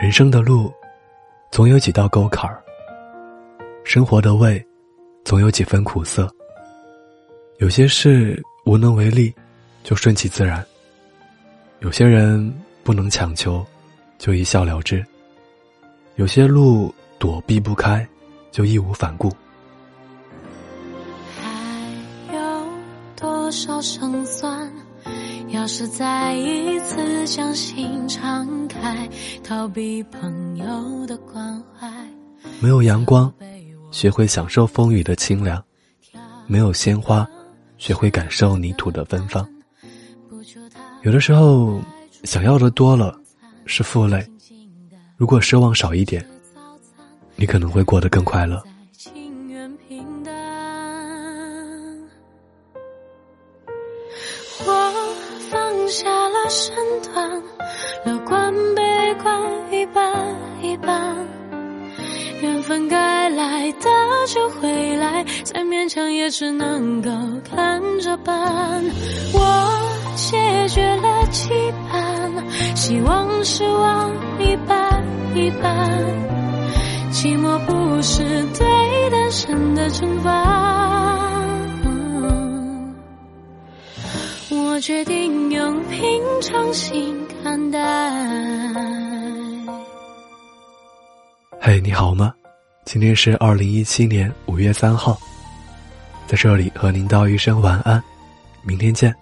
人生的路，总有几道沟坎儿；生活的味，总有几分苦涩。有些事无能为力，就顺其自然；有些人不能强求，就一笑了之；有些路躲避不开，就义无反顾。还有多少胜算？要是再一次将心敞开，逃避朋友的关怀。没有阳光，学会享受风雨的清凉；没有鲜花，学会感受泥土的芬芳。有的时候，想要的多了是负累；如果奢望少一点，你可能会过得更快乐。我放下了身段，乐观悲观一半一半，缘分该来的就会来，再勉强也只能够看着办。我谢绝了期盼，希望失望一半一半，寂寞不是对单身的惩罚。我决定用平常心看待。嘿，你好吗？今天是二零一七年五月三号，在这里和您道一声晚安，明天见。